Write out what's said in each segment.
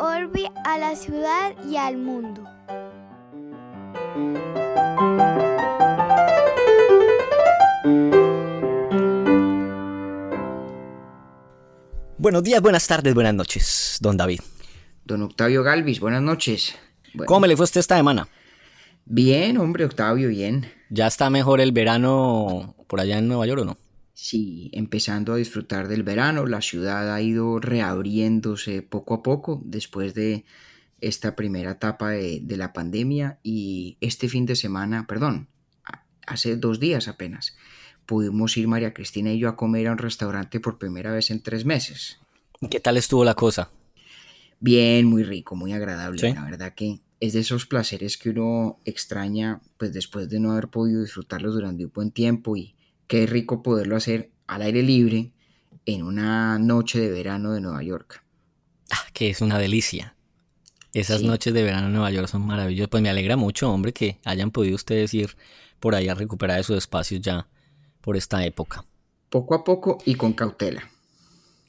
orbi a la ciudad y al mundo. Buenos días, buenas tardes, buenas noches, don David. Don Octavio Galvis, buenas noches. Bueno, ¿Cómo le fue usted esta semana? Bien, hombre, Octavio, bien. ¿Ya está mejor el verano por allá en Nueva York o no? Sí, empezando a disfrutar del verano, la ciudad ha ido reabriéndose poco a poco después de esta primera etapa de, de la pandemia y este fin de semana, perdón, hace dos días apenas, pudimos ir María Cristina y yo a comer a un restaurante por primera vez en tres meses. ¿Qué tal estuvo la cosa? Bien, muy rico, muy agradable. Sí. La verdad que es de esos placeres que uno extraña, pues después de no haber podido disfrutarlos durante un buen tiempo y qué rico poderlo hacer al aire libre en una noche de verano de Nueva York. Ah, que es una delicia. Esas Sí. noches de verano en Nueva York son maravillosas. Pues me alegra mucho, hombre, que hayan podido ustedes ir por ahí a recuperar esos espacios ya por esta época. Poco a poco y con cautela.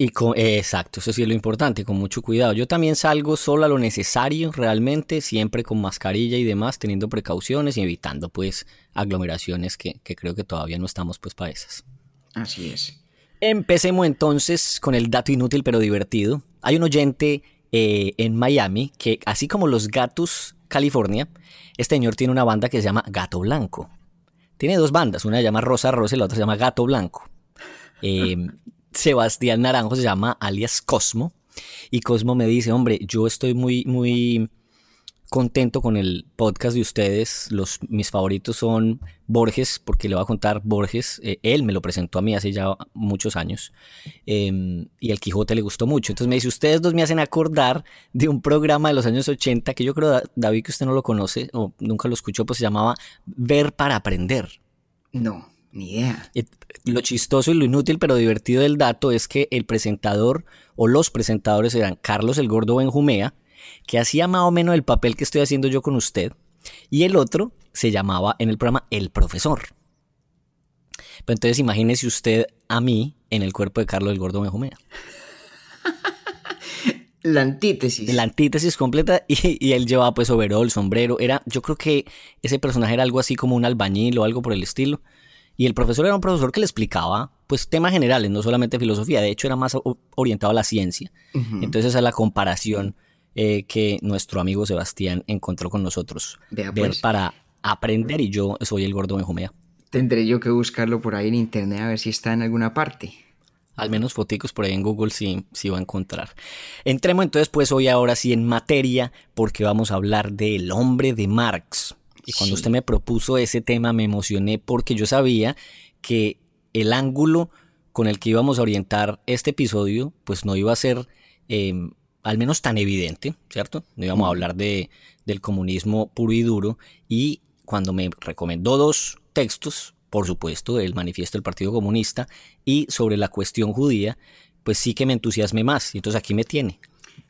Y con, eh, exacto, eso sí es lo importante, con mucho cuidado. Yo también salgo solo a lo necesario, realmente, siempre con mascarilla y demás, teniendo precauciones y evitando pues aglomeraciones que, que creo que todavía no estamos pues para esas. Así es. Empecemos entonces con el dato inútil pero divertido. Hay un oyente eh, en Miami que, así como los Gatos California, este señor tiene una banda que se llama Gato Blanco. Tiene dos bandas, una se llama Rosa Rosa y la otra se llama Gato Blanco. Eh, Sebastián Naranjo se llama alias Cosmo. Y Cosmo me dice, hombre, yo estoy muy, muy contento con el podcast de ustedes. Los, mis favoritos son Borges, porque le voy a contar Borges. eh, él me lo presentó a mí hace ya muchos años. eh, y el Quijote le gustó mucho. Entonces me dice, ustedes dos me hacen acordar de un programa de los años 80 que yo creo, Da- David, que usted no lo conoce o nunca lo escuchó, pues se llamaba Ver para Aprender. No, ni idea. Lo chistoso y lo inútil pero divertido del dato es que el presentador o los presentadores eran Carlos el Gordo Benjumea, que hacía más o menos el papel que estoy haciendo yo con usted, y el otro se llamaba en el programa El Profesor. Pero entonces imagínese usted a mí en el cuerpo de Carlos el Gordo Benjumea. La antítesis. La antítesis completa y, y él llevaba pues overol, sombrero. Era, yo creo que ese personaje era algo así como un albañil o algo por el estilo. Y el profesor era un profesor que le explicaba pues temas generales, no solamente filosofía. De hecho era más orientado a la ciencia. Entonces esa es la comparación eh, que nuestro amigo Sebastián encontró con nosotros. Vea, Ver pues. para aprender y yo soy el gordo Benjumea. Tendré yo que buscarlo por ahí en internet a ver si está en alguna parte. Al menos foticos por ahí en Google sí, sí va a encontrar. Entremos entonces pues hoy ahora sí en materia porque vamos a hablar del hombre de Marx. Y cuando Sí. usted me propuso ese tema me emocioné porque yo sabía que el ángulo con el que íbamos a orientar este episodio pues no iba a ser eh, al menos tan evidente, ¿cierto? No íbamos a hablar de, del comunismo puro y duro y cuando me recomendó dos textos, por supuesto, el manifiesto del Partido Comunista y sobre la cuestión judía, pues sí que me entusiasmé más y entonces aquí me tiene.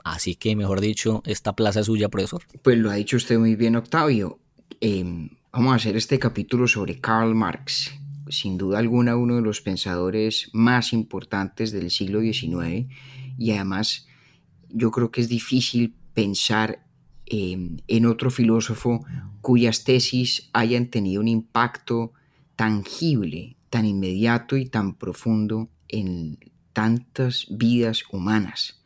Así que, mejor dicho, esta plaza es suya, profesor. Pues lo ha dicho usted muy bien, Octavio. Eh, vamos a hacer este capítulo sobre Karl Marx. Sin duda alguna, uno de los pensadores más importantes del siglo XIX. Y además, yo creo que es difícil pensar eh, en otro filósofo cuyas tesis hayan tenido un impacto tangible, tan inmediato y tan profundo en tantas vidas humanas.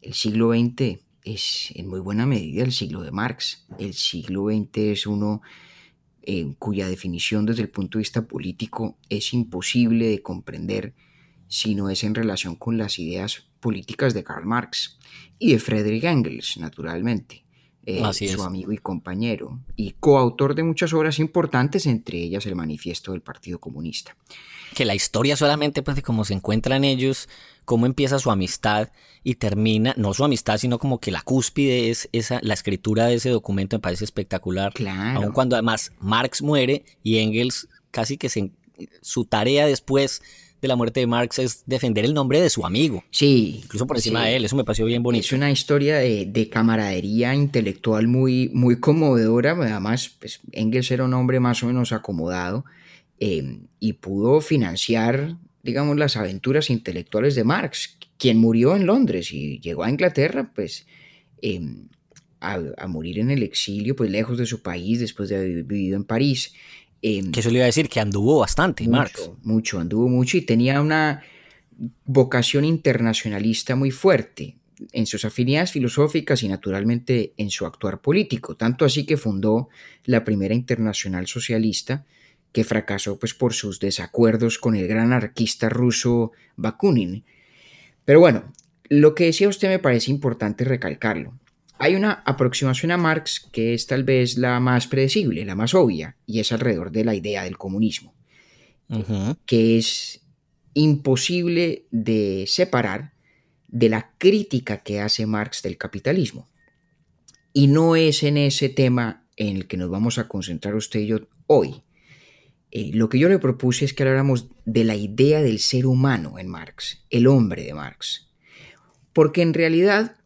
El siglo XX es en muy buena medida el siglo de Marx. El siglo XX es uno eh, cuya definición desde el punto de vista político es imposible de comprender si no es en relación con las ideas políticas de Karl Marx y de Friedrich Engels, naturalmente, eh, Así su es. amigo y compañero, y coautor de muchas obras importantes, entre ellas el Manifiesto del Partido Comunista. Que la historia solamente, pues, de cómo se encuentran ellos, cómo empieza su amistad y termina, no su amistad, sino como que la cúspide es esa, la escritura de ese documento me parece espectacular. Claro. Aun cuando además Marx muere y Engels casi que se, su tarea después de la muerte de Marx es defender el nombre de su amigo, Sí. incluso por encima sí. de él. Eso me pareció bien bonito. Es una historia de, de camaradería intelectual muy, muy conmovedora. Además, pues, Engels era un hombre más o menos acomodado eh, y pudo financiar, digamos, las aventuras intelectuales de Marx, quien murió en Londres y llegó a Inglaterra, pues em, a, morir en el exilio, pues lejos de su país, después de haber vivido en París. Em, que eso le iba a decir, que anduvo bastante, mucho, Marx. Mucho, anduvo mucho y tenía una vocación internacionalista muy fuerte en sus afinidades filosóficas y naturalmente en su actuar político, tanto así que fundó la primera internacional socialista que fracasó pues por sus desacuerdos con el gran anarquista ruso Bakunin. Pero bueno, lo que decía usted me parece importante recalcarlo. Hay una aproximación a Marx que es tal vez la más predecible, la más obvia, y es alrededor de la idea del comunismo, que es imposible de separar de la crítica que hace Marx del capitalismo. Y no es en ese tema en el que nos vamos a concentrar usted y yo hoy. Eh, lo que yo le propuse es que habláramos de la idea del ser humano en Marx, el hombre de Marx. Porque en realidad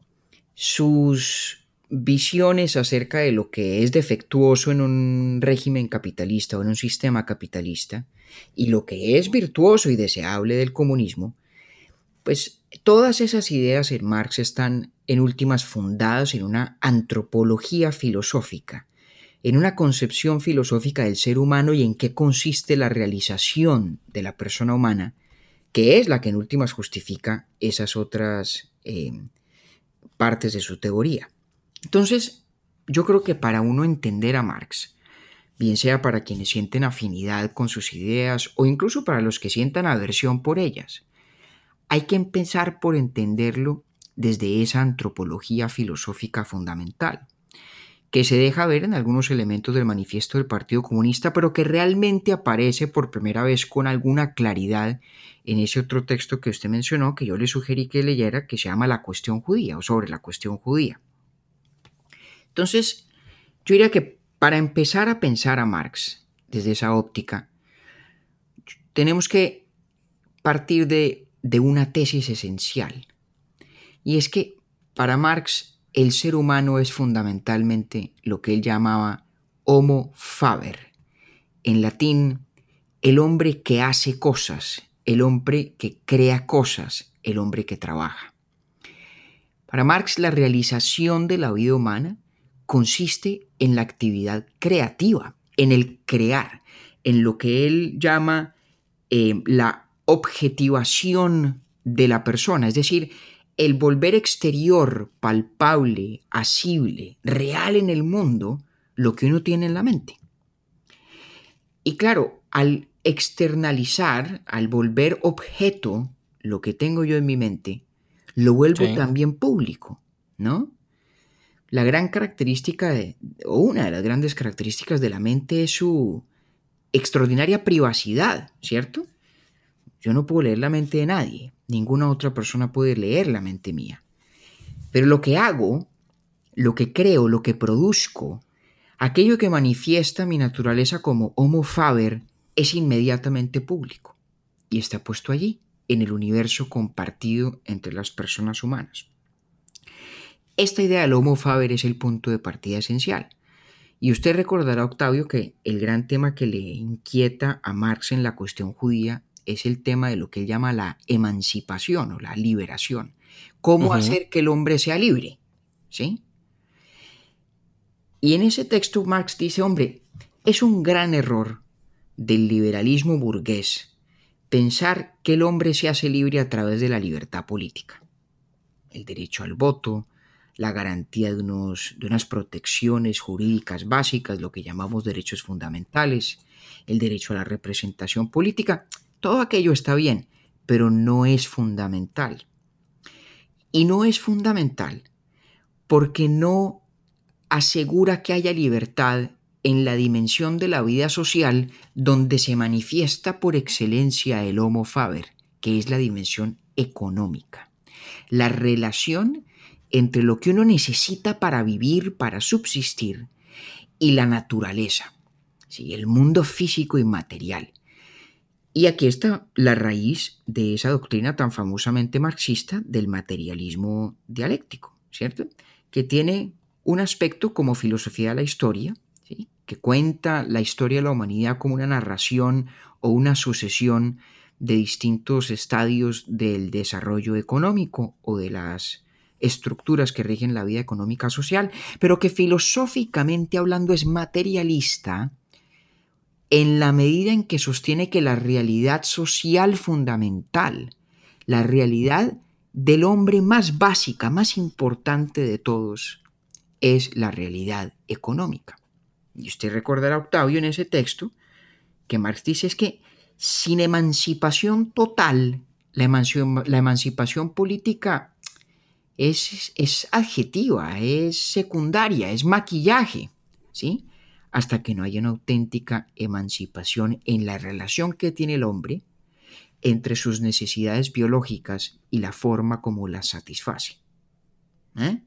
sus visiones acerca de lo que es defectuoso en un régimen capitalista o en un sistema capitalista y lo que es virtuoso y deseable del comunismo, pues todas esas ideas en Marx están en últimas fundadas en una antropología filosófica en una concepción filosófica del ser humano y en qué consiste la realización de la persona humana, que es la que en últimas justifica esas otras eh, partes de su teoría. Entonces, yo creo que para uno entender a Marx, bien sea para quienes sienten afinidad con sus ideas o incluso para los que sientan aversión por ellas, hay que empezar por entenderlo desde esa antropología filosófica fundamental que se deja ver en algunos elementos del manifiesto del Partido Comunista, pero que realmente aparece por primera vez con alguna claridad en ese otro texto que usted mencionó, que yo le sugerí que leyera, que se llama La cuestión judía o sobre la cuestión judía. Entonces, yo diría que para empezar a pensar a Marx desde esa óptica, tenemos que partir de, una tesis esencial, y es que para Marx el ser humano es fundamentalmente lo que él llamaba homo faber. En latín, el hombre que hace cosas, el hombre que crea cosas, el hombre que trabaja. Para Marx, la realización de la vida humana consiste en la actividad creativa, en el crear, en lo que él llama eh, la objetivación de la persona, es decir, el volver exterior, palpable, asible, real en el mundo, lo que uno tiene en la mente. Y claro, al externalizar, al volver objeto lo que tengo yo en mi mente, lo vuelvo también público, ¿no? La gran característica, de, o una de las grandes características de la mente es su extraordinaria privacidad, ¿cierto? Yo no puedo leer la mente de nadie, ninguna otra persona puede leer la mente mía. Pero lo que hago, lo que creo, lo que produzco, aquello que manifiesta mi naturaleza como Homo Faber, es inmediatamente público y está puesto allí, en el universo compartido entre las personas humanas. Esta idea del Homo Faber es el punto de partida esencial. Y usted recordará, Octavio, que el gran tema que le inquieta a Marx en la cuestión judía es el tema de lo que él llama la emancipación o la liberación. ¿Cómo hacer que el hombre sea libre? ¿Sí? Y en ese texto Marx dice, hombre, es un gran error del liberalismo burgués pensar que el hombre se hace libre a través de la libertad política. El derecho al voto, la garantía de, unos, de unas protecciones jurídicas básicas, lo que llamamos derechos fundamentales, el derecho a la representación política, todo aquello está bien, pero no es fundamental. Y no es fundamental porque no asegura que haya libertad en la dimensión de la vida social donde se manifiesta por excelencia el Homo Faber, que es la dimensión económica. La relación entre lo que uno necesita para vivir, para subsistir, y la naturaleza, ¿sí? el mundo físico y material. Y aquí está la raíz de esa doctrina tan famosamente marxista del materialismo dialéctico, ¿cierto? Que tiene un aspecto como filosofía de la historia, que cuenta la historia de la humanidad como una narración o una sucesión de distintos estadios del desarrollo económico o de las estructuras que rigen la vida económica social, pero que filosóficamente hablando es materialista en la medida en que sostiene que la realidad social fundamental, la realidad del hombre más básica, más importante de todos, es la realidad económica. Y usted recordará, Octavio, en ese texto, que Marx dice es que sin emancipación total, la emancipación, política es, es, adjetiva, es secundaria, es maquillaje, ¿sí? Hasta que no haya una auténtica emancipación en la relación que tiene el hombre entre sus necesidades biológicas y la forma como las satisface. ¿Eh?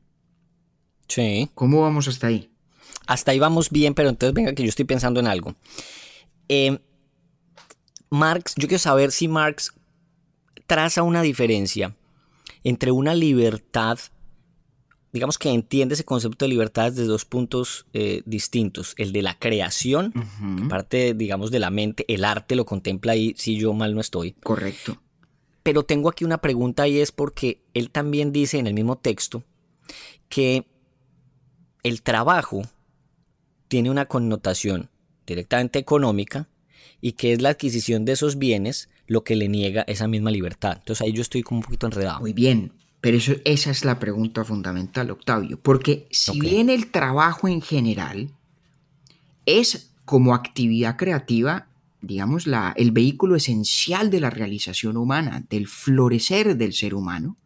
Sí. ¿Cómo vamos hasta ahí? Hasta ahí vamos bien, pero entonces venga que yo estoy pensando en algo. Eh, Marx, yo quiero saber si Marx traza una diferencia entre una libertad, digamos que entiende ese concepto de libertad desde dos puntos eh, distintos, el de la creación, que parte, digamos, de la mente, el arte lo contempla ahí, si yo mal no estoy. Correcto. Pero tengo aquí una pregunta y es porque él también dice en el mismo texto que el trabajo tiene una connotación directamente económica y que es la adquisición de esos bienes lo que le niega esa misma libertad. Entonces ahí yo estoy como un poquito enredado. Muy bien, pero eso, esa es la pregunta fundamental, Octavio, porque si bien el trabajo en general es como actividad creativa, digamos, la, el vehículo esencial de la realización humana, del florecer del ser humano,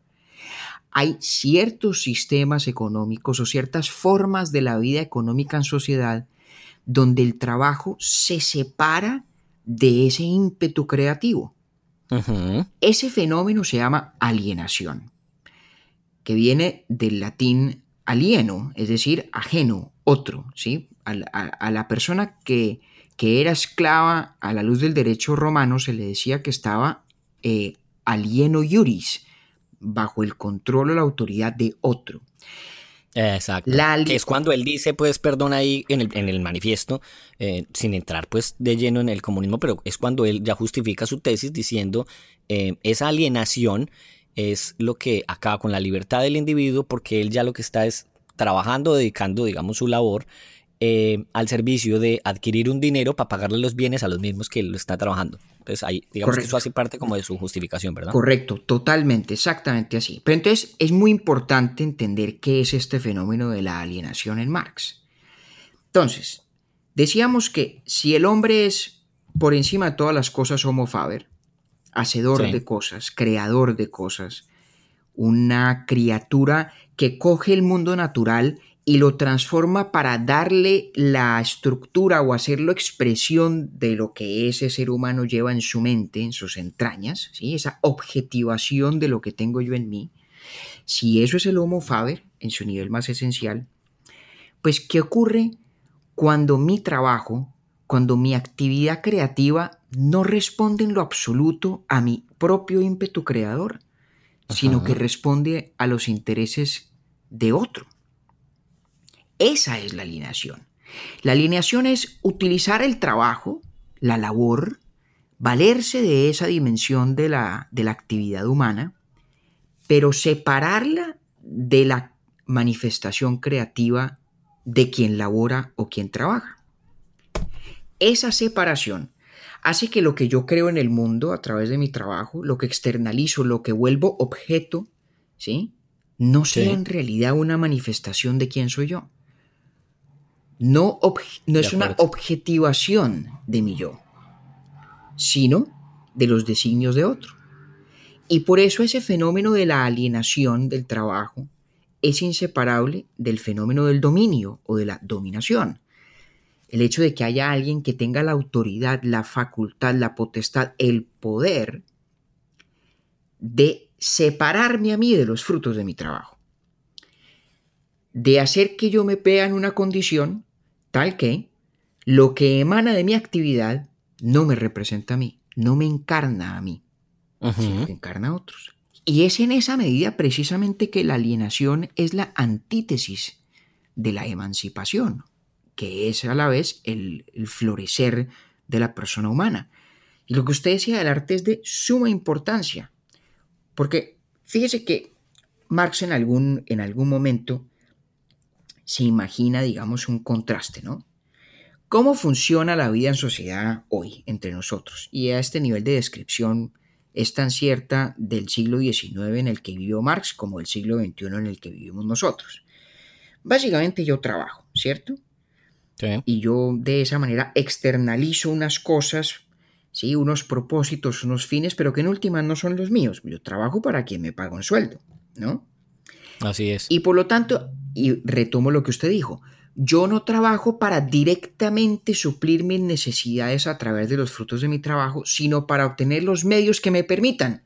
hay ciertos sistemas económicos o ciertas formas de la vida económica en sociedad donde el trabajo se separa de ese ímpetu creativo. Ese fenómeno se llama alienación, que viene del latín alieno, es decir, ajeno, otro, ¿sí? A, la persona que, que, era esclava a la luz del derecho romano se le decía que estaba eh, alieno iuris, bajo el control o la autoridad de otro. Exacto. que es cuando él dice, pues, perdón, ahí en el, en el manifiesto, eh, sin entrar pues de lleno en el comunismo, pero es cuando él ya justifica su tesis diciendo eh, esa alienación es lo que acaba con la libertad del individuo porque él ya lo que está es trabajando, dedicando, digamos, su labor eh, al servicio de adquirir un dinero para pagarle los bienes a los mismos que lo está trabajando. Entonces, ahí, digamos que eso hace parte como de su justificación, ¿verdad? Correcto, totalmente, exactamente así. Pero entonces es muy importante entender qué es este fenómeno de la alienación en Marx. Entonces, decíamos que si el hombre es por encima de todas las cosas homo faber, hacedor de cosas, creador de cosas, una criatura que coge el mundo natural y lo transforma para darle la estructura o hacerlo expresión de lo que ese ser humano lleva en su mente, en sus entrañas, ¿sí? esa objetivación de lo que tengo yo en mí, si eso es el Homo Faber en su nivel más esencial, pues ¿qué ocurre cuando mi trabajo, cuando mi actividad creativa no responde en lo absoluto a mi propio ímpetu creador, sino que responde a los intereses de otro? Esa es la alineación. La alineación es utilizar el trabajo, la labor, valerse de esa dimensión de la, de la actividad humana, pero separarla de la manifestación creativa de quien labora o quien trabaja. Esa separación hace que lo que yo creo en el mundo a través de mi trabajo, lo que externalizo, lo que vuelvo objeto, ¿sí? No sea en realidad una manifestación de quién soy yo. No, no es una objetivación de mi yo, sino de los designios de otro. Y por eso ese fenómeno de la alienación del trabajo es inseparable del fenómeno del dominio o de la dominación. El hecho de que haya alguien que tenga la autoridad, la facultad, la potestad, el poder de separarme a mí de los frutos de mi trabajo. De hacer que yo me vea en una condición tal que lo que emana de mi actividad no me representa a mí, no me encarna a mí, sino que encarna a otros. Y es en esa medida precisamente que la alienación es la antítesis de la emancipación, que es a la vez el, florecer de la persona humana. Y lo que usted decía del arte es de suma importancia, porque fíjese que Marx en algún, en algún momento se imagina, digamos, un contraste, ¿no? ¿Cómo funciona la vida en sociedad hoy entre nosotros? Y a este nivel de descripción es tan cierta del siglo XIX en el que vivió Marx como del siglo XXI en el que vivimos nosotros. Básicamente yo trabajo, ¿cierto? Sí. Y yo de esa manera externalizo unas cosas, ¿sí? unos propósitos, unos fines, pero que en última no son los míos. Yo trabajo para quien me paga un sueldo, ¿no? Así es. Y por lo tanto, y retomo lo que usted dijo, yo no trabajo para directamente suplir mis necesidades a través de los frutos de mi trabajo, sino para obtener los medios que me permitan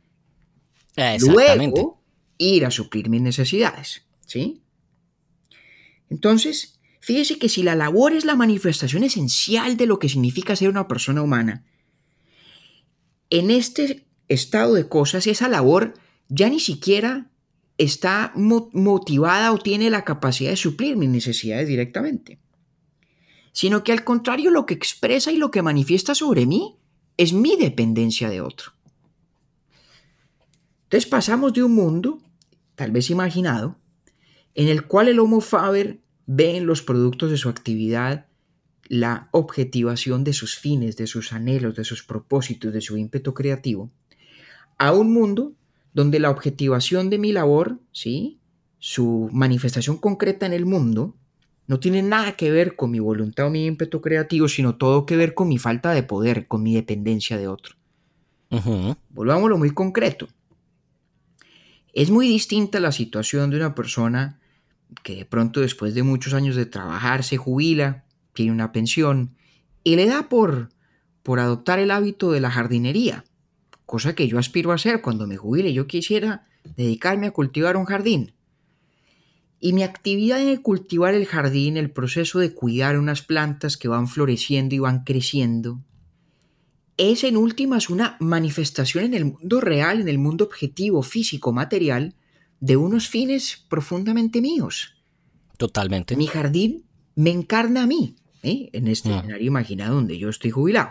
Exactamente. luego ir a suplir mis necesidades. ¿Sí? Entonces, fíjese que si la labor es la manifestación esencial de lo que significa ser una persona humana, en este estado de cosas, esa labor ya ni siquiera está mo- motivada o tiene la capacidad de suplir mis necesidades directamente, sino que al contrario lo que expresa y lo que manifiesta sobre mí es mi dependencia de otro. Entonces pasamos de un mundo, tal vez imaginado, en el cual el Homo Faber ve en los productos de su actividad la objetivación de sus fines, de sus anhelos, de sus propósitos, de su ímpetu creativo, a un mundo donde la objetivación de mi labor, ¿sí? su manifestación concreta en el mundo, no tiene nada que ver con mi voluntad o mi ímpetu creativo, sino todo que ver con mi falta de poder, con mi dependencia de otro. Ujú. Volvámoslo muy concreto. Es muy distinta la situación de una persona que de pronto después de muchos años de trabajar se jubila, tiene una pensión y le da por, por adoptar el hábito de la jardinería, cosa que yo aspiro a hacer cuando me jubile. Yo quisiera dedicarme a cultivar un jardín. Y mi actividad el cultivar el jardín, el proceso de cuidar unas plantas que van floreciendo y van creciendo, es en últimas una manifestación en el mundo real, en el mundo objetivo, físico, material, de unos fines profundamente míos. Totalmente. Mi jardín me encarna a mí, ¿eh? en este Ah. escenario imaginado donde yo estoy jubilado.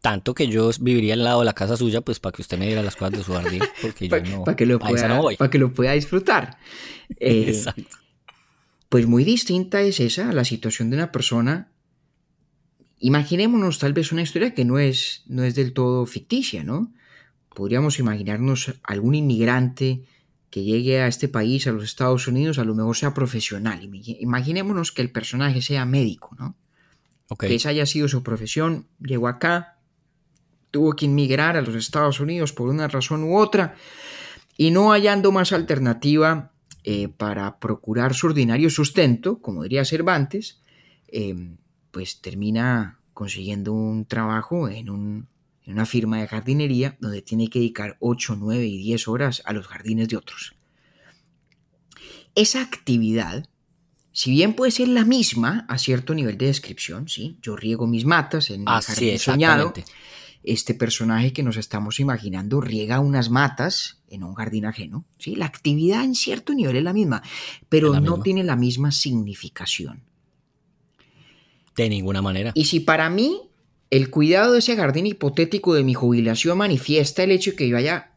Tanto que yo viviría al lado de la casa suya, pues para que usted me diera las cosas de su jardín, porque yo Para no, que, lo pueda, no voy. pa' que lo pueda disfrutar. Eh, Exacto. Pues muy distinta es esa la situación de una persona. Imaginémonos tal vez una historia que no es, no es del todo ficticia, ¿no? Podríamos imaginarnos algún inmigrante que llegue a este país, a los Estados Unidos, a lo mejor sea profesional. Imagi- Imaginémonos que el personaje sea médico, ¿no? Que esa haya sido su profesión, llegó acá, tuvo que inmigrar a los Estados Unidos por una razón u otra, y no hallando más alternativa eh, para procurar su ordinario sustento, como diría Cervantes, eh, pues termina consiguiendo un trabajo en, un- en una firma de jardinería donde tiene que dedicar 8, 9 y 10 horas a los jardines de otros. Esa actividad, si bien puede ser la misma a cierto nivel de descripción, ¿sí? yo riego mis matas en Así jardín es, soñado, este personaje que nos estamos imaginando riega unas matas en un jardín ajeno. ¿sí? La actividad en cierto nivel es la misma, pero la no misma. tiene la misma significación. De ninguna manera. Y si para mí el cuidado de ese jardín hipotético de mi jubilación manifiesta el hecho de que yo haya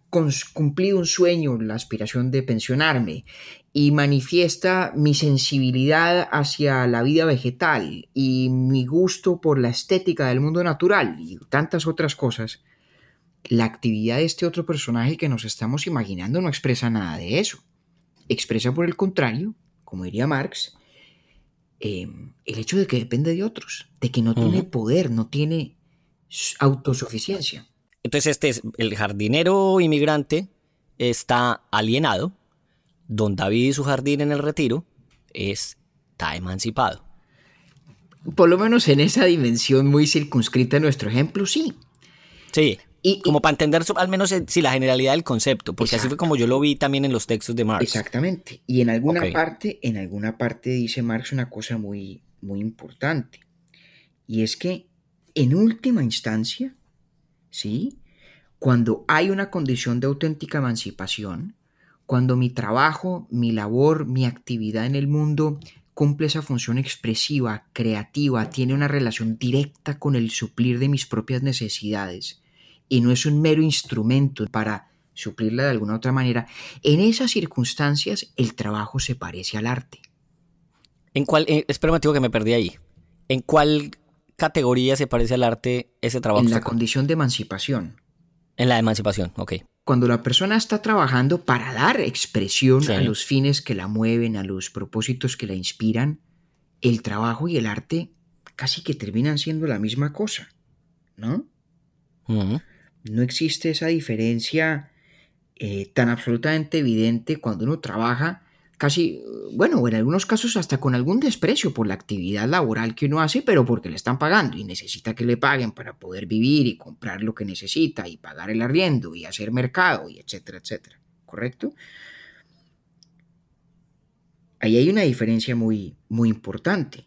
cumplido un sueño, la aspiración de pensionarme, y manifiesta mi sensibilidad hacia la vida vegetal y mi gusto por la estética del mundo natural y tantas otras cosas, la actividad de este otro personaje que nos estamos imaginando no expresa nada de eso. Expresa por el contrario, como diría Marx, eh, el hecho de que depende de otros, de que no tiene poder, no tiene autosuficiencia. Entonces este es el jardinero inmigrante está alienado, don David y su jardín en el retiro es- está emancipado. Por lo menos en esa dimensión muy circunscrita nuestro ejemplo, sí. Sí, Y, y- como para entender al menos eh, sí, la generalidad del concepto, porque así fue como yo lo vi también en los textos de Marx. exactamente. Y en alguna parte, en alguna parte dice Marx una cosa muy, muy importante. Y es que en última instancia, ¿sí? Cuando hay una condición de auténtica emancipación, cuando mi trabajo, mi labor, mi actividad en el mundo cumple esa función expresiva, creativa, tiene una relación directa con el suplir de mis propias necesidades y no es un mero instrumento para suplirla de alguna otra manera, en esas circunstancias el trabajo se parece al arte. ¿En cuál, eh, espérame, que me perdí ahí. ¿En cuál categoría se parece al arte ese trabajo? En la condición de emancipación. En la emancipación, ok. Cuando la persona está trabajando para dar expresión a los fines que la mueven, a los propósitos que la inspiran, el trabajo y el arte casi que terminan siendo la misma cosa, ¿no? No existe esa diferencia eh, tan absolutamente evidente cuando uno trabaja casi, bueno, en algunos casos hasta con algún desprecio por la actividad laboral que uno hace, pero porque le están pagando y necesita que le paguen para poder vivir y comprar lo que necesita y pagar el arriendo y hacer mercado y etcétera, etcétera. ¿Correcto? Ahí hay una diferencia muy, muy importante.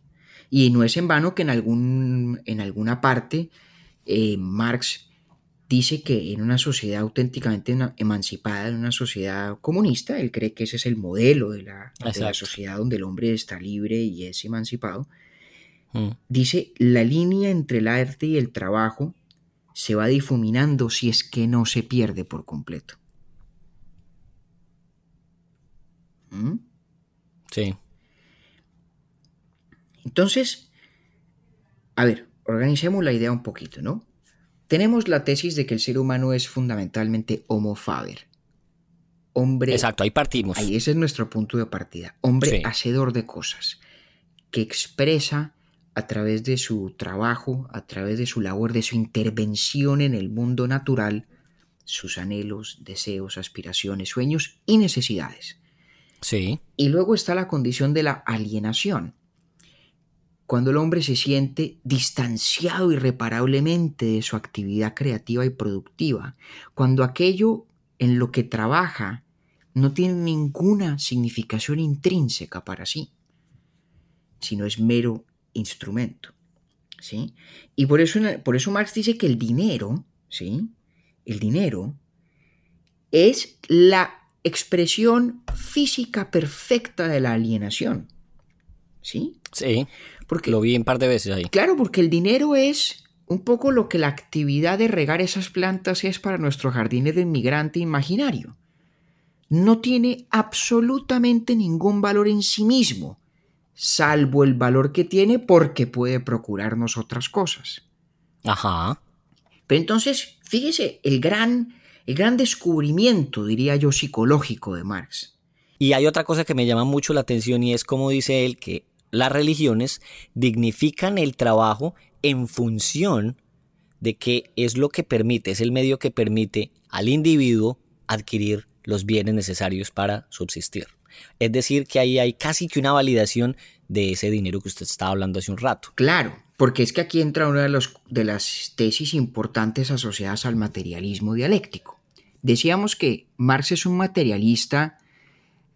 Y no es en vano que en, algún, en alguna parte eh, Marx dice que en una sociedad auténticamente emancipada, en una sociedad comunista, él cree que ese es el modelo de la, sociedad donde el hombre está libre y es emancipado, mm. dice, la línea entre el arte y el trabajo se va difuminando si es que no se pierde por completo. ¿Mm? Sí. Entonces, a ver, organicemos la idea un poquito, ¿no? Tenemos la tesis de que el ser humano es fundamentalmente homo faber. Hombre. Exacto, ahí partimos. Ahí ese es nuestro punto de partida. Hombre hacedor de cosas, que expresa a través de su trabajo, a través de su labor, de su intervención en el mundo natural, sus anhelos, deseos, aspiraciones, sueños y necesidades. Sí. Y luego está la condición de la alienación, cuando el hombre se siente distanciado irreparablemente de su actividad creativa y productiva, cuando aquello en lo que trabaja no tiene ninguna significación intrínseca para sí, sino es mero instrumento. ¿sí? Y por eso, por eso Marx dice que el dinero, ¿sí? el dinero es la expresión física perfecta de la alienación. ¿Sí? Sí. Porque, Lo vi un par de veces ahí. Claro, porque el dinero es un poco lo que la actividad de regar esas plantas es para nuestro jardín de inmigrante imaginario. No tiene absolutamente ningún valor en sí mismo, salvo el valor que tiene porque puede procurarnos otras cosas. Ajá. Pero entonces, fíjese, el gran, el gran descubrimiento, diría yo, psicológico de Marx. Y hay otra cosa que me llama mucho la atención y es como dice él que las religiones dignifican el trabajo en función de que es lo que permite, es el medio que permite al individuo adquirir los bienes necesarios para subsistir. Es decir, que ahí hay casi que una validación de ese dinero que usted estaba hablando hace un rato. Claro, porque es que aquí entra una de, los, de las tesis importantes asociadas al materialismo dialéctico. Decíamos que Marx es un materialista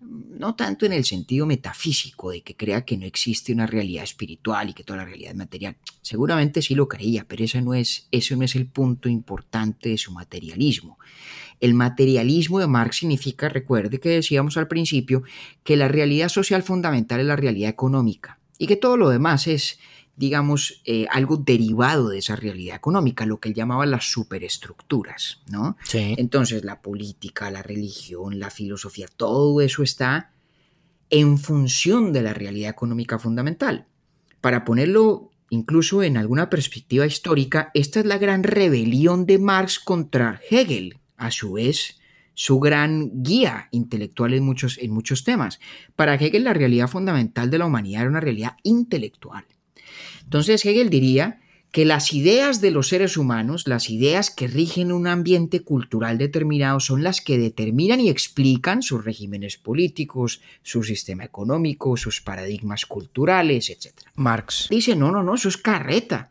no tanto en el sentido metafísico de que crea que no existe una realidad espiritual y que toda la realidad es material. Seguramente sí lo creía, pero ese no es, no es el punto importante de su materialismo. El materialismo de Marx significa, recuerde que decíamos al principio, que la realidad social fundamental es la realidad económica y que todo lo demás es digamos, eh, algo derivado de esa realidad económica, lo que él llamaba las superestructuras, ¿no? Entonces, la política, la religión, la filosofía, todo eso está en función de la realidad económica fundamental. Para ponerlo incluso en alguna perspectiva histórica, esta es la gran rebelión de Marx contra Hegel, a su vez su gran guía intelectual en muchos, en muchos temas. Para Hegel la realidad fundamental de la humanidad era una realidad intelectual. Entonces Hegel diría que las ideas de los seres humanos, las ideas que rigen un ambiente cultural determinado, son las que determinan y explican sus regímenes políticos, su sistema económico, sus paradigmas culturales, etc. Marx dice, no, no, no, eso es carreta.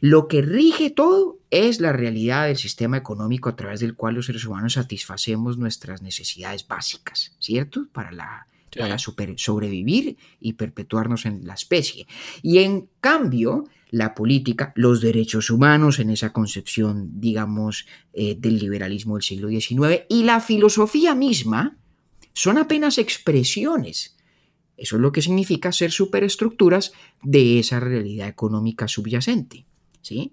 Lo que rige todo es la realidad del sistema económico a través del cual los seres humanos satisfacemos nuestras necesidades básicas, ¿cierto? Para la para sobrevivir y perpetuarnos en la especie. Y en cambio, la política, los derechos humanos en esa concepción, digamos, eh, del liberalismo del siglo XIX y la filosofía misma son apenas expresiones. Eso es lo que significa ser superestructuras de esa realidad económica subyacente. ¿sí?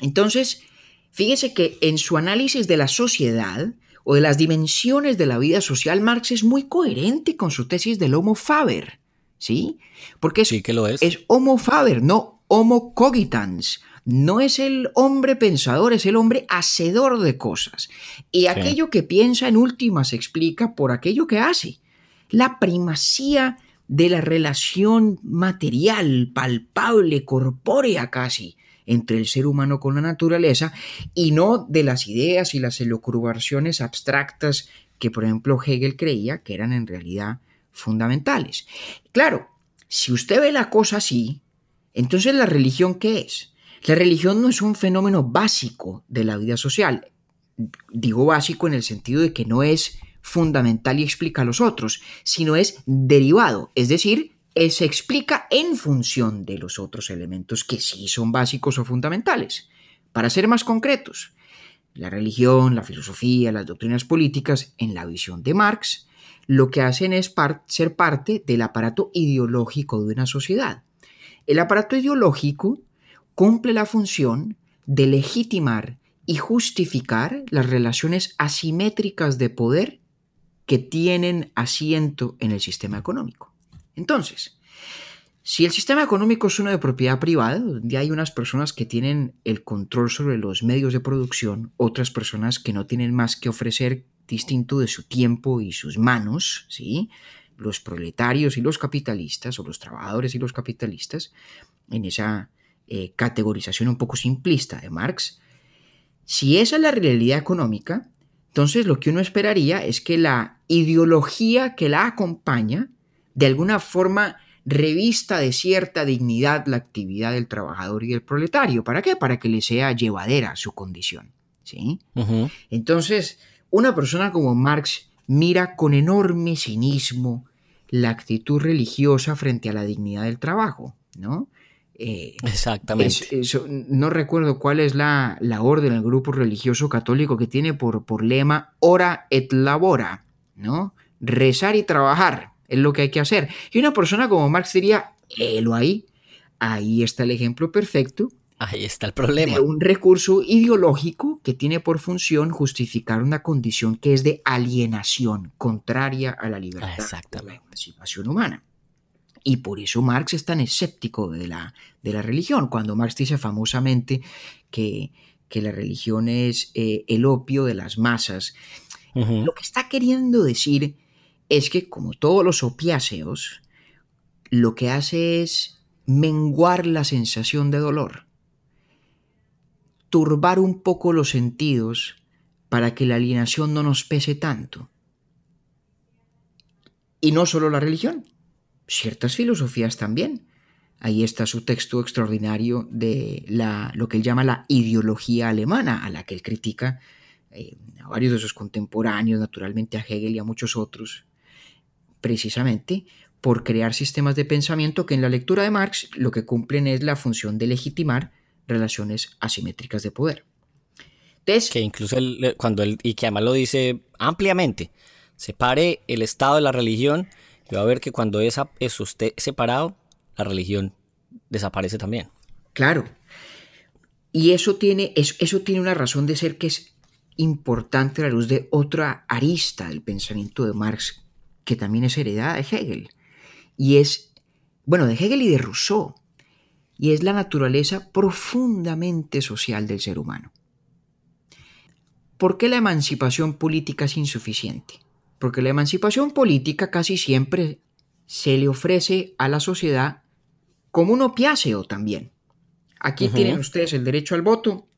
Entonces, fíjese que en su análisis de la sociedad, o de las dimensiones de la vida social, Marx es muy coherente con su tesis del Homo Faber, ¿sí? Porque es, sí que lo es. es Homo Faber, no Homo cogitans. No es el hombre pensador, es el hombre hacedor de cosas. Y aquello que piensa en última se explica por aquello que hace. La primacía de la relación material, palpable, corpórea casi, entre el ser humano con la naturaleza y no de las ideas y las elucubraciones abstractas que, por ejemplo, Hegel creía que eran en realidad fundamentales. Claro, si usted ve la cosa así, entonces la religión ¿qué es? La religión no es un fenómeno básico de la vida social. Digo básico en el sentido de que no es fundamental y explica a los otros, sino es derivado, es decir, se explica en función de los otros elementos que sí son básicos o fundamentales. Para ser más concretos, la religión, la filosofía, las doctrinas políticas, en la visión de Marx, lo que hacen es ser parte del aparato ideológico de una sociedad. El aparato ideológico cumple la función de legitimar y justificar las relaciones asimétricas de poder que tienen asiento en el sistema económico. Entonces, si el sistema económico es uno de propiedad privada, donde hay unas personas que tienen el control sobre los medios de producción, otras personas que no tienen más que ofrecer distinto de su tiempo y sus manos, ¿sí? los proletarios y los capitalistas, o los trabajadores y los capitalistas, en esa eh, categorización un poco simplista de Marx, si esa es la realidad económica, entonces lo que uno esperaría es que la ideología que la acompaña, de alguna forma revista de cierta dignidad la actividad del trabajador y del proletario. ¿Para qué? Para que le sea llevadera su condición. ¿sí? Entonces, una persona como Marx mira con enorme cinismo la actitud religiosa frente a la dignidad del trabajo, ¿no? Eh, Exactamente. no recuerdo cuál es la, la, orden, el grupo religioso católico que tiene por, por lema ora et labora, ¿no? Rezar y trabajar es lo que hay que hacer. Y una persona como Marx diría, lo ahí, ahí está el ejemplo perfecto. Ahí está el problema. De un recurso ideológico que tiene por función justificar una condición que es de alienación, contraria a la libertad, Exactamente. la emancipación humana. Y por eso Marx es tan escéptico de la, de la religión, cuando Marx dice famosamente que, que la religión es eh, el opio de las masas. Lo que está queriendo decir es que, como todos los opiáceos, lo que hace es menguar la sensación de dolor, turbar un poco los sentidos para que la alienación no nos pese tanto. Y no solo la religión, ciertas filosofías también. Ahí está su texto extraordinario de la, lo que él llama la ideología alemana, a la que él critica eh, a varios de sus contemporáneos, naturalmente a Hegel y a muchos otros, precisamente por crear sistemas de pensamiento que en la lectura de Marx lo que cumplen es la función de legitimar relaciones asimétricas de poder. que incluso cuando él, y que además lo dice ampliamente, separe el Estado de la religión y va a ver que cuando esa, eso esté separado, la religión desaparece también. Claro. Y eso tiene, eso, tiene una razón de ser que es importante a la luz de otra arista del pensamiento de Marx, que también es heredada de Hegel. Y es, bueno, de Hegel y de Rousseau. Y es la naturaleza profundamente social del ser humano. ¿Por qué la emancipación política es insuficiente? Porque la emancipación política casi siempre se le ofrece a la sociedad como un opiáceo también. Aquí tienen ustedes el derecho al voto,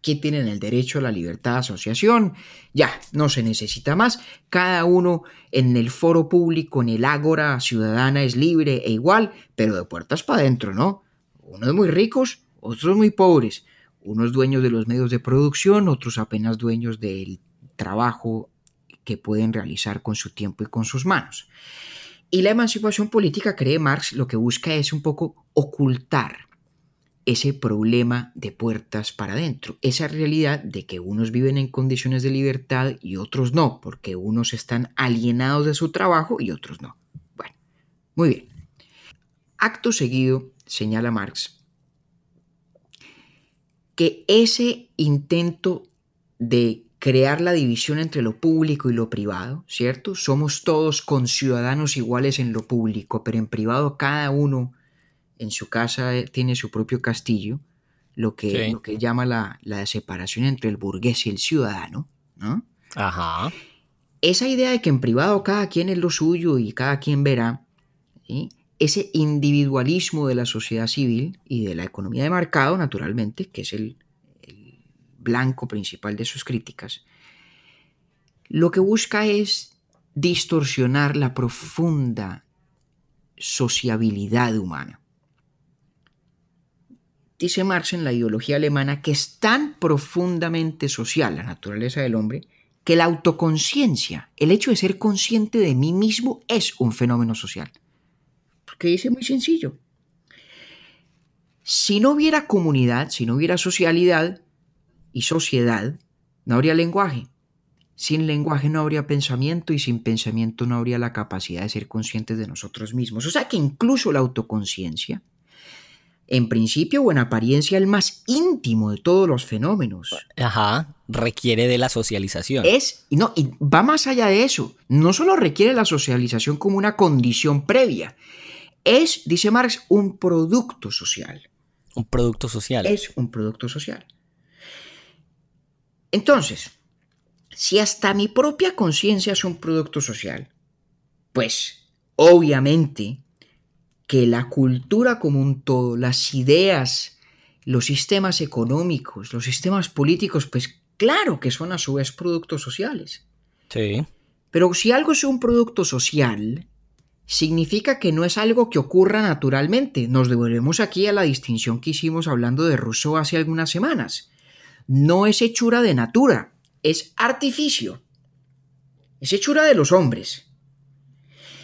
aquí tienen el derecho a la libertad de asociación, ya, no se necesita más, cada uno en el foro público, en el ágora ciudadana es libre e igual, pero de puertas para adentro, ¿no? Unos muy ricos, otros muy pobres, unos dueños de los medios de producción, otros apenas dueños del trabajo que pueden realizar con su tiempo y con sus manos. Y la emancipación política, cree Marx, lo que busca es un poco ocultar ese problema de puertas para adentro, esa realidad de que unos viven en condiciones de libertad y otros no, porque unos están alienados de su trabajo y otros no. Bueno, muy bien. Acto seguido, señala Marx, que ese intento de crear la división entre lo público y lo privado, ¿cierto? Somos todos conciudadanos iguales en lo público, pero en privado cada uno en su casa eh, tiene su propio castillo, lo que, lo que llama la, la, separación entre el burgués y el ciudadano, ¿no? Ajá. Esa idea de que en privado cada quien es lo suyo y cada quien verá, ese individualismo de la sociedad civil y de la economía de mercado, naturalmente, que es el, blanco principal de sus críticas, lo que busca es distorsionar la profunda sociabilidad humana. Dice Marx en la ideología alemana que es tan profundamente social la naturaleza del hombre que la autoconciencia, el hecho de ser consciente de mí mismo, es un fenómeno social. Porque dice muy sencillo. Si no hubiera comunidad, si no hubiera socialidad, y sociedad, no habría lenguaje. Sin lenguaje no habría pensamiento y sin pensamiento no habría la capacidad de ser conscientes de nosotros mismos. O sea que incluso la autoconciencia, en principio o en apariencia, el más íntimo de todos los fenómenos. Ajá, requiere de la socialización. Es, y no, y va más allá de eso. No solo requiere la socialización como una condición previa, es, dice Marx, un producto social. Un producto social. Es un producto social. Entonces, si hasta mi propia conciencia es un producto social, pues obviamente que la cultura como un todo, las ideas, los sistemas económicos, los sistemas políticos, pues claro que son a su vez productos sociales. Sí. Pero si algo es un producto social, significa que no es algo que ocurra naturalmente. Nos devolvemos aquí a la distinción que hicimos hablando de Rousseau hace algunas semanas no es hechura de natura, es artificio. Es hechura de los hombres.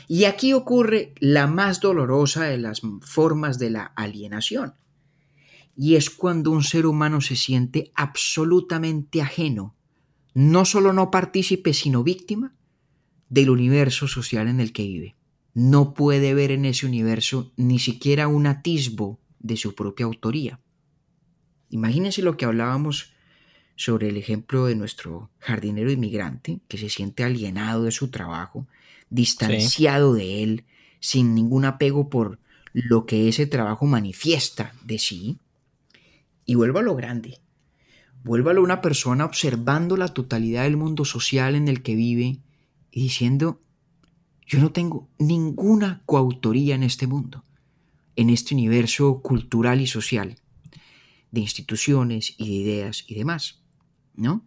Y aquí ocurre la más dolorosa de las formas de la alienación. Y es cuando un ser humano se siente absolutamente ajeno, no solo no partícipe, sino víctima del universo social en el que vive. No puede ver en ese universo ni siquiera un atisbo de su propia autoría. Imagínense lo que hablábamos sobre el ejemplo de nuestro jardinero inmigrante que se siente alienado de su trabajo, distanciado de él, sin ningún apego por lo que ese trabajo manifiesta de sí, y vuelva a lo grande. Vuélvalo una persona observando la totalidad del mundo social en el que vive y diciendo, yo no tengo ninguna coautoría en este mundo, en este universo cultural y social, de instituciones y de ideas y demás. ¿no?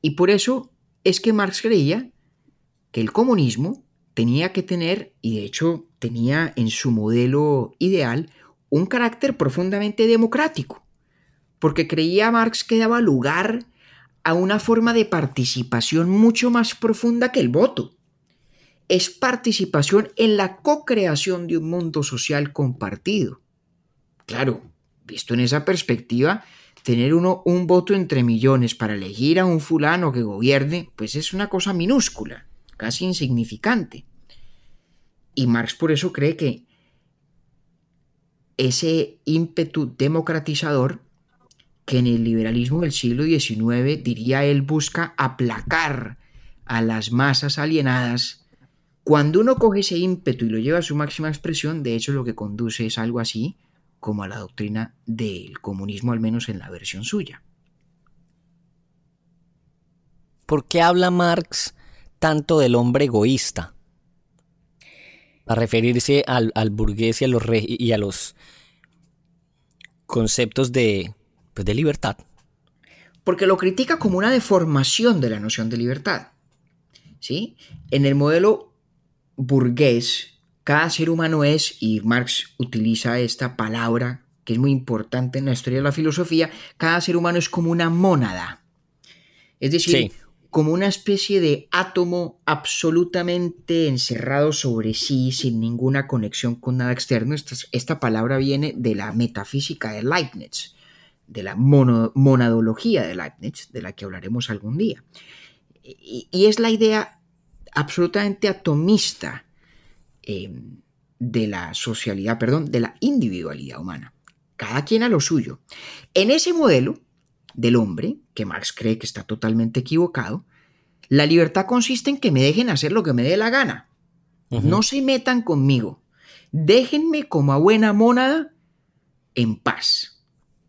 Y por eso es que Marx creía que el comunismo tenía que tener, y de hecho tenía en su modelo ideal, un carácter profundamente democrático, porque creía Marx que daba lugar a una forma de participación mucho más profunda que el voto. Es participación en la co-creación de un mundo social compartido. Claro, visto en esa perspectiva, tener uno un voto entre millones para elegir a un fulano que gobierne, pues es una cosa minúscula, casi insignificante. Y Marx por eso cree que ese ímpetu democratizador que en el liberalismo del siglo XIX, diría él, busca aplacar a las masas alienadas, cuando uno coge ese ímpetu y lo lleva a su máxima expresión, de hecho lo que conduce es algo así como a la doctrina del comunismo, al menos en la versión suya. ¿Por qué habla Marx tanto del hombre egoísta? A referirse al, burgués y a, los y a los conceptos de, pues, de libertad. Porque lo critica como una deformación de la noción de libertad. ¿sí? En el modelo burgués, cada ser humano es, y Marx utiliza esta palabra que es muy importante en la historia de la filosofía, cada ser humano es como una mónada. Es decir, como una especie de átomo absolutamente encerrado sobre sí, sin ninguna conexión con nada externo. Esta, palabra viene de la metafísica de Leibniz, de la monadología de Leibniz, de la que hablaremos algún día. y es la idea absolutamente atomista Em, de la socialidad, perdón, de la individualidad humana. Cada quien a lo suyo. En ese modelo, del hombre, que Marx cree que está totalmente equivocado, la libertad consiste en que me dejen hacer lo que me dé la gana. No se metan conmigo. Déjenme como a buena mónada en paz.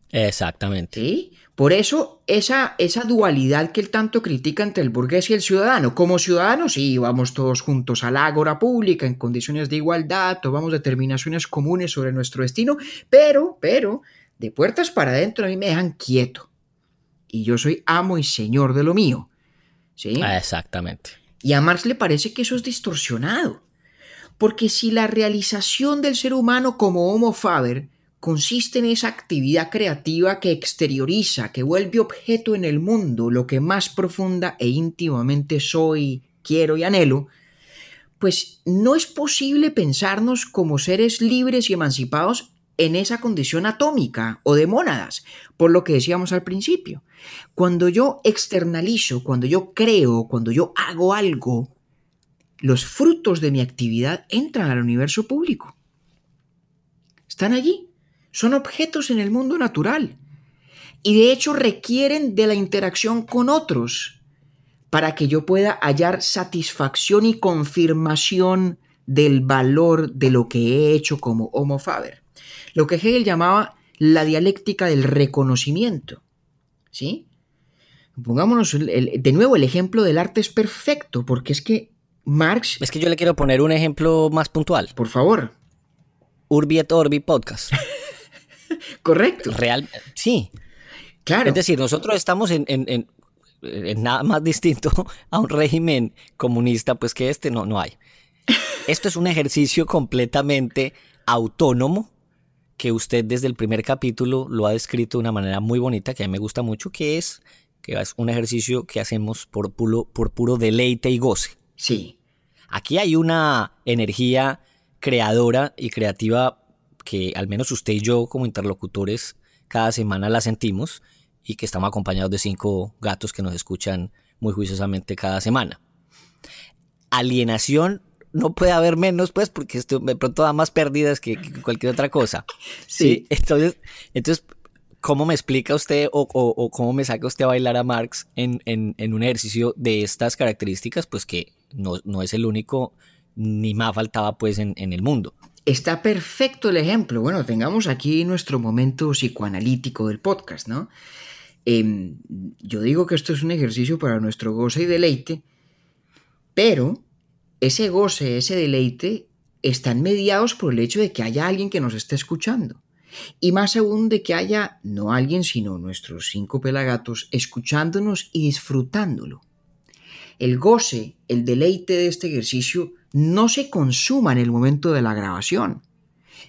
Exactamente. ¿Sí? Por eso esa, esa dualidad que él tanto critica entre el burgués y el ciudadano. Como ciudadanos, sí, vamos todos juntos a la ágora pública en condiciones de igualdad, tomamos determinaciones comunes sobre nuestro destino, pero, pero, de puertas para adentro a mí me dejan quieto. Y yo soy amo y señor de lo mío. ¿Sí? Ah, exactamente. Y a Marx le parece que eso es distorsionado. Porque si la realización del ser humano como Homo faber consiste en esa actividad creativa que exterioriza, que vuelve objeto en el mundo lo que más profunda e íntimamente soy, quiero y anhelo, pues no es posible pensarnos como seres libres y emancipados en esa condición atómica o de mónadas, por lo que decíamos al principio. Cuando yo externalizo, cuando yo creo, cuando yo hago algo, los frutos de mi actividad entran al universo público. Están allí son objetos en el mundo natural y de hecho requieren de la interacción con otros para que yo pueda hallar satisfacción y confirmación del valor de lo que he hecho como Homo Faber. Lo que Hegel llamaba la dialéctica del reconocimiento. ¿Sí? Pongámonos de nuevo, el ejemplo del arte es perfecto, porque es que Marx... Es que yo le quiero poner un ejemplo más puntual. Por favor. Urbi et Orbi Podcast. Correcto. Real, sí. Claro. Es decir, nosotros estamos en, nada más distinto a un régimen comunista, pues que este no, no hay. Esto es un ejercicio completamente autónomo que usted desde el primer capítulo lo ha descrito de una manera muy bonita, que a mí me gusta mucho, que es, que es un ejercicio que hacemos por puro, por puro deleite y goce. Sí. Aquí hay una energía creadora y creativa que al menos usted y yo como interlocutores cada semana la sentimos y que estamos acompañados de cinco gatos que nos escuchan muy juiciosamente cada semana. Alienación no puede haber menos, pues, porque esto de pronto da más pérdidas que, cualquier otra cosa. Sí. Entonces, entonces, ¿cómo me explica usted o, cómo me saca usted a bailar a Marx en, un ejercicio de estas características? Pues que no, es el único, ni más faltaba, pues, en el mundo. Está perfecto el ejemplo. Bueno, tengamos aquí nuestro momento psicoanalítico del podcast, ¿no? Em, yo digo que esto es un ejercicio para nuestro goce y deleite, pero ese goce, ese deleite, están mediados por el hecho de que haya alguien que nos esté escuchando. Y más aún de que haya no alguien, sino nuestros cinco pelagatos escuchándonos y disfrutándolo. El goce, el deleite de este ejercicio no se consuma en el momento de la grabación,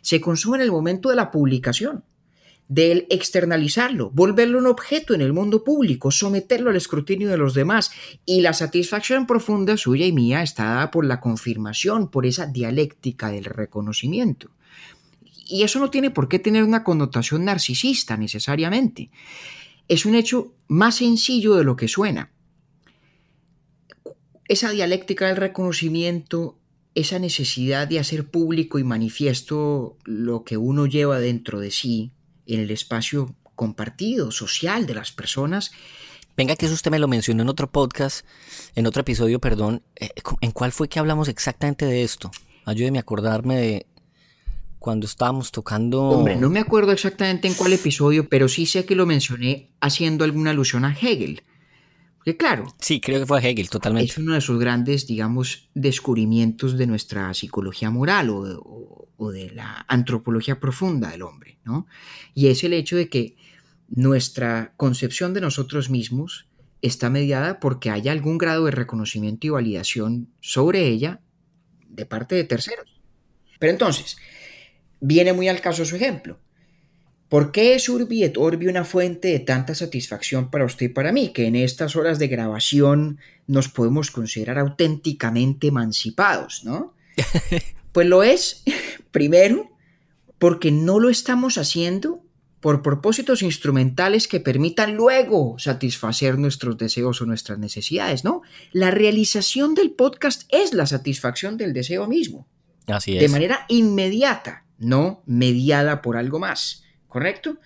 se consuma en el momento de la publicación, del externalizarlo, volverlo un objeto en el mundo público, someterlo al escrutinio de los demás. Y la satisfacción profunda suya y mía está dada por la confirmación, por esa dialéctica del reconocimiento. Y eso no tiene por qué tener una connotación narcisista necesariamente. Es un hecho más sencillo de lo que suena esa dialéctica del reconocimiento, esa necesidad de hacer público y manifiesto lo que uno lleva dentro de sí en el espacio compartido, social de las personas. Venga, que eso usted me lo mencionó en otro podcast, en otro episodio, perdón. Eh, ¿En cuál fue que hablamos exactamente de esto? Ayúdeme a acordarme de cuando estábamos tocando. Hombre, no me acuerdo exactamente en cuál episodio, pero sí sé que lo mencioné haciendo alguna alusión a Hegel claro. Sí, creo que fue Hegel, totalmente. Es uno de sus grandes, digamos, descubrimientos de nuestra psicología moral o, o, de la antropología profunda del hombre, ¿no? Y es el hecho de que nuestra concepción de nosotros mismos está mediada porque haya algún grado de reconocimiento y validación sobre ella de parte de terceros. Pero entonces, viene muy al caso su ejemplo. ¿Por qué es Urbi et Orbi una fuente de tanta satisfacción para usted y para mí, que en estas horas de grabación nos podemos considerar auténticamente emancipados, ¿no? pues lo es, primero, porque no lo estamos haciendo por propósitos instrumentales que permitan luego satisfacer nuestros deseos o nuestras necesidades, ¿no? La realización del podcast es la satisfacción del deseo mismo. Así es. De manera inmediata, no mediada por algo más. ¿Correcto?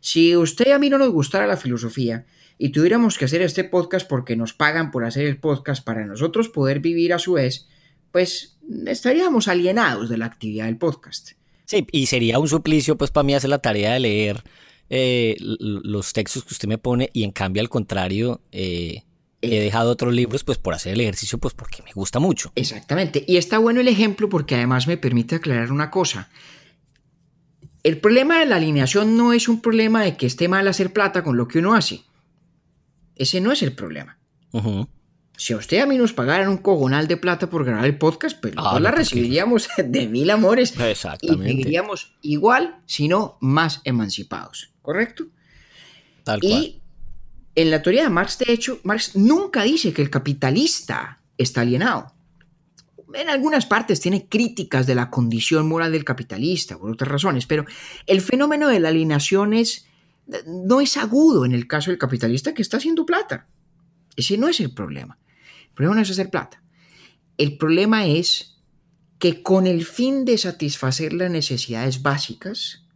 Si usted y a mí no nos gustara la filosofía y tuviéramos que hacer este podcast porque nos pagan por hacer el podcast para nosotros poder vivir a su vez, pues estaríamos alienados de la actividad del podcast. Sí, y sería un suplicio pues para mí hacer la tarea de leer eh, los textos que usted me pone y en cambio al contrario eh, he dejado otros libros pues por hacer el ejercicio pues porque me gusta mucho. Exactamente. Y está bueno el ejemplo porque además me permite aclarar una cosa. El problema de la alineación no es un problema de que esté mal hacer plata con lo que uno hace. Ese no es el problema. Si a usted a mí nos pagaran un cogonal de plata por grabar el podcast, pues ah, la recibiríamos de mil amores. Exactamente. Y seguiríamos igual, sino más emancipados. ¿Correcto? Tal y en la teoría de Marx, de hecho, Marx nunca dice que el capitalista está alienado en algunas partes tiene críticas de la condición moral del capitalista por otras razones, pero el fenómeno de la alienación no es agudo en el caso del capitalista que está haciendo plata. Ese no es el problema. El problema no es hacer plata. El problema es que con el fin de satisfacer las necesidades básicas,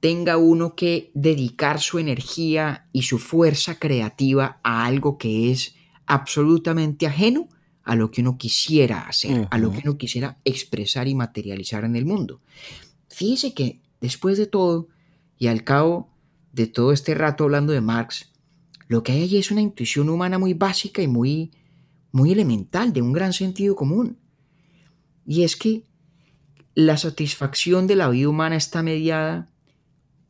tenga uno que dedicar su energía y su fuerza creativa a algo que es absolutamente ajeno a lo que uno quisiera hacer, a lo que uno quisiera expresar y materializar en el mundo. Fíjese que después de todo, y al cabo de todo este rato hablando de Marx, lo que hay allí es una intuición humana muy básica y muy, muy elemental, de un gran sentido común. Y es que la satisfacción de la vida humana está mediada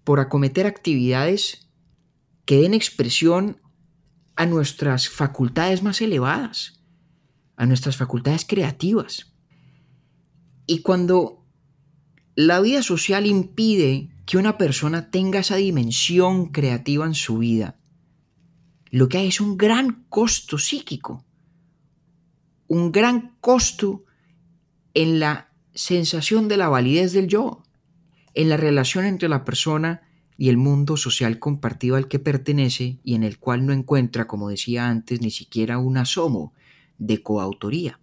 por acometer actividades que den expresión a nuestras facultades más elevadas a nuestras facultades creativas. Y cuando la vida social impide que una persona tenga esa dimensión creativa en su vida, lo que hay es un gran costo psíquico, un gran costo en la sensación de la validez del yo, en la relación entre la persona y el mundo social compartido al que pertenece y en el cual no encuentra, como decía antes, ni siquiera un asomo de coautoría.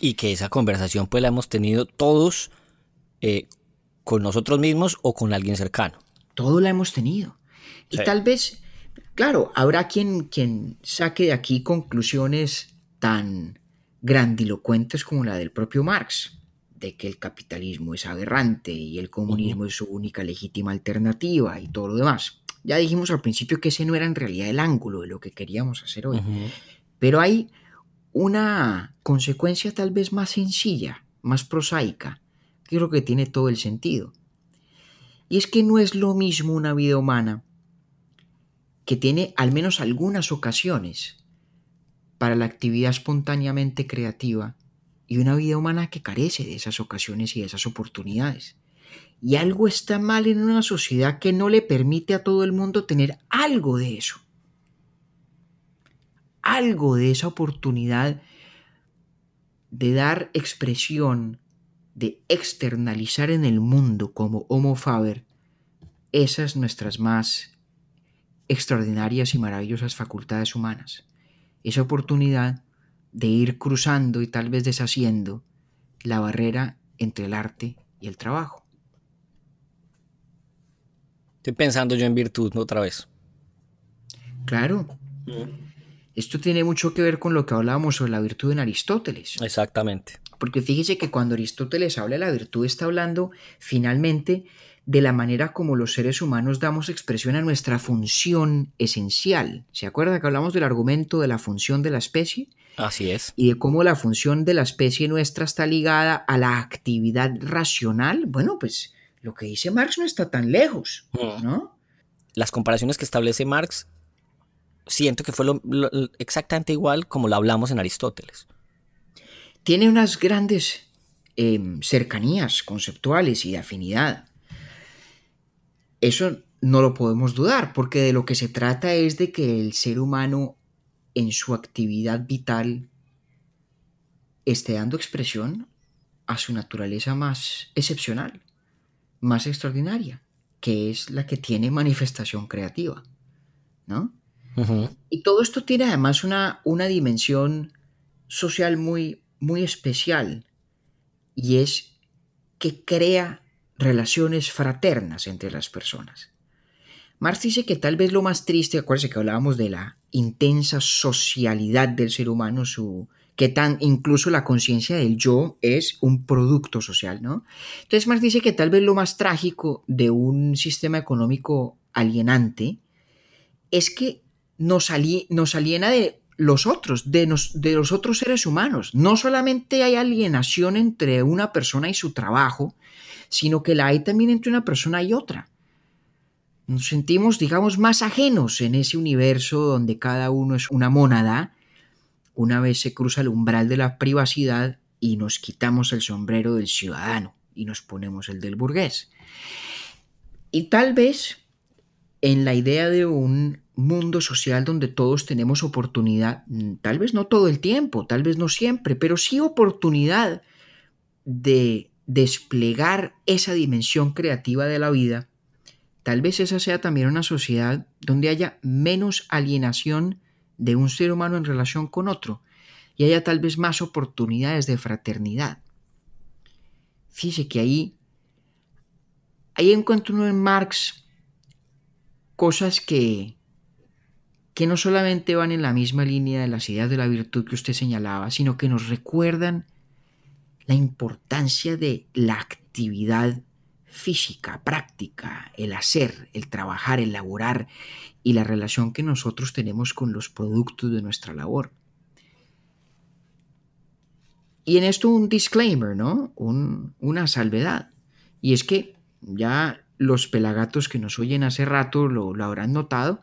Y que esa conversación pues la hemos tenido todos eh, con nosotros mismos o con alguien cercano. Todo la hemos tenido. Y tal vez, claro, habrá quien, quien saque de aquí conclusiones tan grandilocuentes como la del propio Marx, de que el capitalismo es aberrante y el comunismo es su única legítima alternativa y todo lo demás. Ya dijimos al principio que ese no era en realidad el ángulo de lo que queríamos hacer hoy. Pero hay una consecuencia tal vez más sencilla, más prosaica, creo que tiene todo el sentido. Y es que no es lo mismo una vida humana que tiene al menos algunas ocasiones para la actividad espontáneamente creativa y una vida humana que carece de esas ocasiones y de esas oportunidades. Y algo está mal en una sociedad que no le permite a todo el mundo tener algo de eso algo de esa oportunidad de dar expresión, de externalizar en el mundo como Homo Faber esas nuestras más extraordinarias y maravillosas facultades humanas. Esa oportunidad de ir cruzando y tal vez deshaciendo la barrera entre el arte y el trabajo. Estoy pensando yo en virtud otra vez. Claro. Mm. Esto tiene mucho que ver con lo que hablábamos sobre la virtud en Aristóteles. Exactamente. Porque fíjese que cuando Aristóteles habla de la virtud está hablando finalmente de la manera como los seres humanos damos expresión a nuestra función esencial. ¿Se acuerda que hablamos del argumento de la función de la especie? Así es. Y de cómo la función de la especie nuestra está ligada a la actividad racional. Bueno, pues lo que dice Marx no está tan lejos, mm. ¿no? Las comparaciones que establece Marx siento que fue exactamente igual como lo hablamos en Aristóteles. Tiene unas grandes em, cercanías conceptuales y de afinidad. Eso no lo podemos dudar, porque de lo que se trata es de que el ser humano en su actividad vital esté dando expresión a su naturaleza más excepcional, más extraordinaria, que es la que tiene manifestación creativa, ¿no? Y todo esto tiene además una, una dimensión social muy, muy especial y es que crea relaciones fraternas entre las personas. Marx dice que tal vez lo más triste, acuérdense que hablábamos de la intensa socialidad del ser humano, que tan incluso la conciencia del yo es un producto social, ¿no? Entonces Marx dice que tal vez lo más trágico de un sistema económico alienante es que nos, nos aliena de los otros, de, de los otros seres humanos. No solamente hay alienación entre una persona y su trabajo, sino que la hay también entre una persona y otra. Nos sentimos, digamos, más ajenos en ese universo donde cada uno es una mónada una vez se cruza el umbral de la privacidad y nos quitamos el sombrero del ciudadano y nos ponemos el del burgués. Y tal vez en la idea de un mundo social donde todos tenemos oportunidad, mm, tal vez no todo el tiempo, tal vez no siempre, pero sí oportunidad de desplegar esa dimensión creativa de la vida, tal vez esa sea también una sociedad donde haya menos alienación de un ser humano en relación con otro y haya tal vez más oportunidades de fraternidad. Fíjese que ahí, ahí encuentro uno en Marx cosas que, que no solamente van en la misma línea de las ideas de la virtud que usted señalaba, sino que nos recuerdan la importancia de la actividad física, práctica, el hacer, el trabajar, el laborar y la relación que nosotros tenemos con los productos de nuestra labor. Y en esto un disclaimer, ¿no? una salvedad. Y es que ya los pelagatos que nos oyen hace rato lo, habrán notado.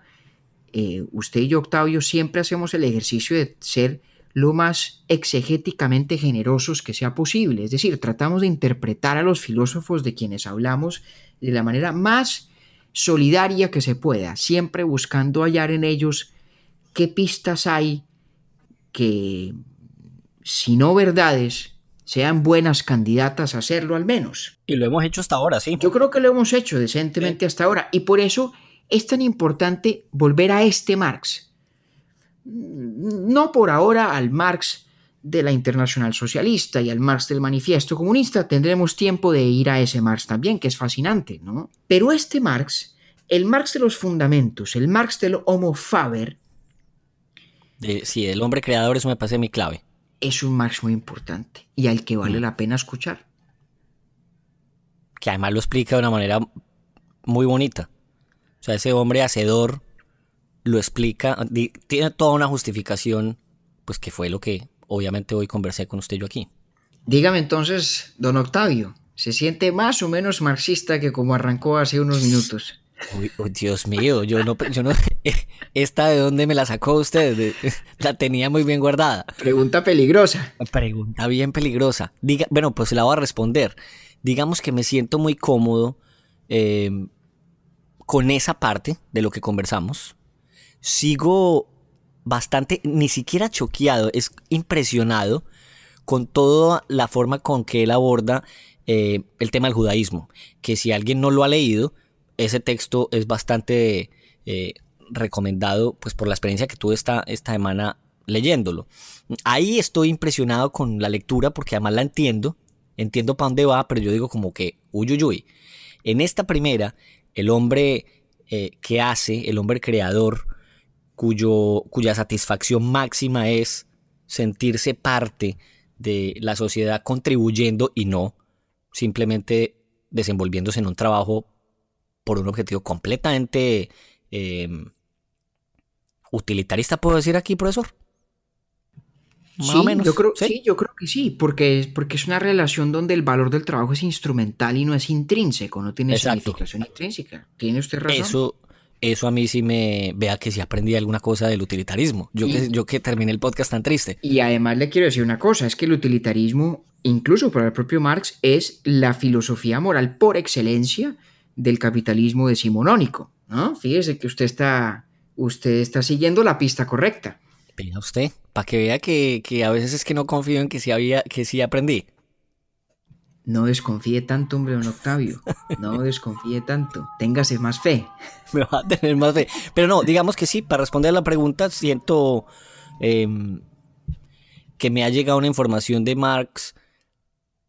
Eh, usted y yo, Octavio, siempre hacemos el ejercicio de ser lo más exegéticamente generosos que sea posible. Es decir, tratamos de interpretar a los filósofos de quienes hablamos de la manera más solidaria que se pueda, siempre buscando hallar en ellos qué pistas hay que, si no verdades, sean buenas candidatas a hacerlo al menos. Y lo hemos hecho hasta ahora, sí. Yo creo que lo hemos hecho decentemente hasta ahora. Y por eso es tan importante volver a este Marx. No por ahora al Marx de la Internacional Socialista y al Marx del Manifiesto Comunista, tendremos tiempo de ir a ese Marx también, que es fascinante, ¿no? Pero este Marx, el Marx de los fundamentos, el Marx del Homo Faber, sí, el hombre creador, eso me parece mi clave. Es un Marx muy importante y al que vale mm. la pena escuchar. Que además lo explica de una manera muy bonita. O sea, ese hombre hacedor lo explica, tiene toda una justificación, pues que fue lo que obviamente hoy conversé con usted yo aquí. Dígame entonces, don Octavio, ¿se siente más o menos marxista que como arrancó hace unos minutos? Uy, Dios mío, yo no, yo no, esta de dónde me la sacó usted, la tenía muy bien guardada. Pregunta peligrosa. Pregunta bien peligrosa. Diga, bueno, pues la voy a responder. Digamos que me siento muy cómodo eh, con esa parte de lo que conversamos. Sigo bastante, ni siquiera choqueado, es impresionado con toda la forma con que él aborda eh, el tema del judaísmo. Que si alguien no lo ha leído, ese texto es bastante eh, recomendado pues por la experiencia que tuve esta, esta semana leyéndolo. Ahí estoy impresionado con la lectura porque además la entiendo, entiendo para dónde va, pero yo digo como que uy, uy, uy. En esta primera, el hombre eh, que hace, el hombre creador, cuyo, cuya satisfacción máxima es sentirse parte de la sociedad contribuyendo y no simplemente desenvolviéndose en un trabajo por un objetivo completamente em, utilitarista, puedo decir aquí, profesor. Más sí, o menos. Yo creo, ¿Sí? yo creo que sí, porque, porque es una relación donde el valor del trabajo es instrumental y no es intrínseco, no tiene significación intrínseca. Tiene usted razón. Eso, eso a mí sí me vea que sí aprendí alguna cosa del utilitarismo. Yo, que, yo que terminé el podcast tan triste. Y además le quiero decir una cosa, es que el utilitarismo, incluso para el propio Marx, es la filosofía moral por excelencia del capitalismo decimonónico. ¿no? Fíjese que usted está, usted está siguiendo la pista correcta. Vea usted, para que vea que, que, a veces es que no confío en que sí, había, que sí aprendí. No desconfíe tanto, hombre, don Octavio. No desconfíe tanto. Téngase más fe. Me va a tener más fe. Pero no, digamos que sí, para responder a la pregunta, siento em, que me ha llegado una información de Marx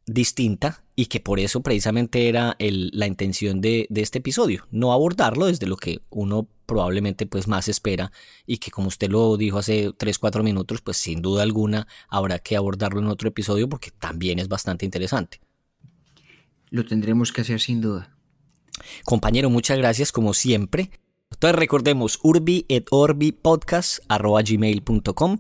distinta y que por eso precisamente era la intención de, este episodio, no abordarlo desde lo que uno probablemente pues más espera y que como usted lo dijo hace 3, 4 minutos, pues sin duda alguna habrá que abordarlo en otro episodio porque también es bastante interesante. Lo tendremos que hacer sin duda. Compañero, muchas gracias como siempre. Entonces recordemos urbi et orbi podcast gmail.com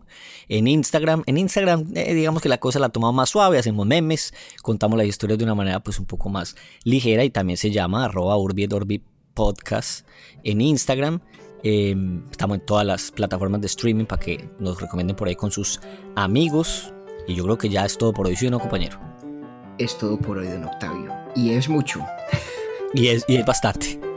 en Instagram. En Instagram eh, digamos que la cosa la tomamos más suave, hacemos memes, contamos las historias de una manera pues un poco más ligera y también se llama arroba urbi et orbi podcast en Instagram. Em, estamos en todas las plataformas de streaming para que nos recomienden por ahí con sus amigos. Y yo creo que ya es todo por hoy, ¿sí no, compañero? Es todo por hoy, don Octavio. Y es mucho. y, es, y es bastante.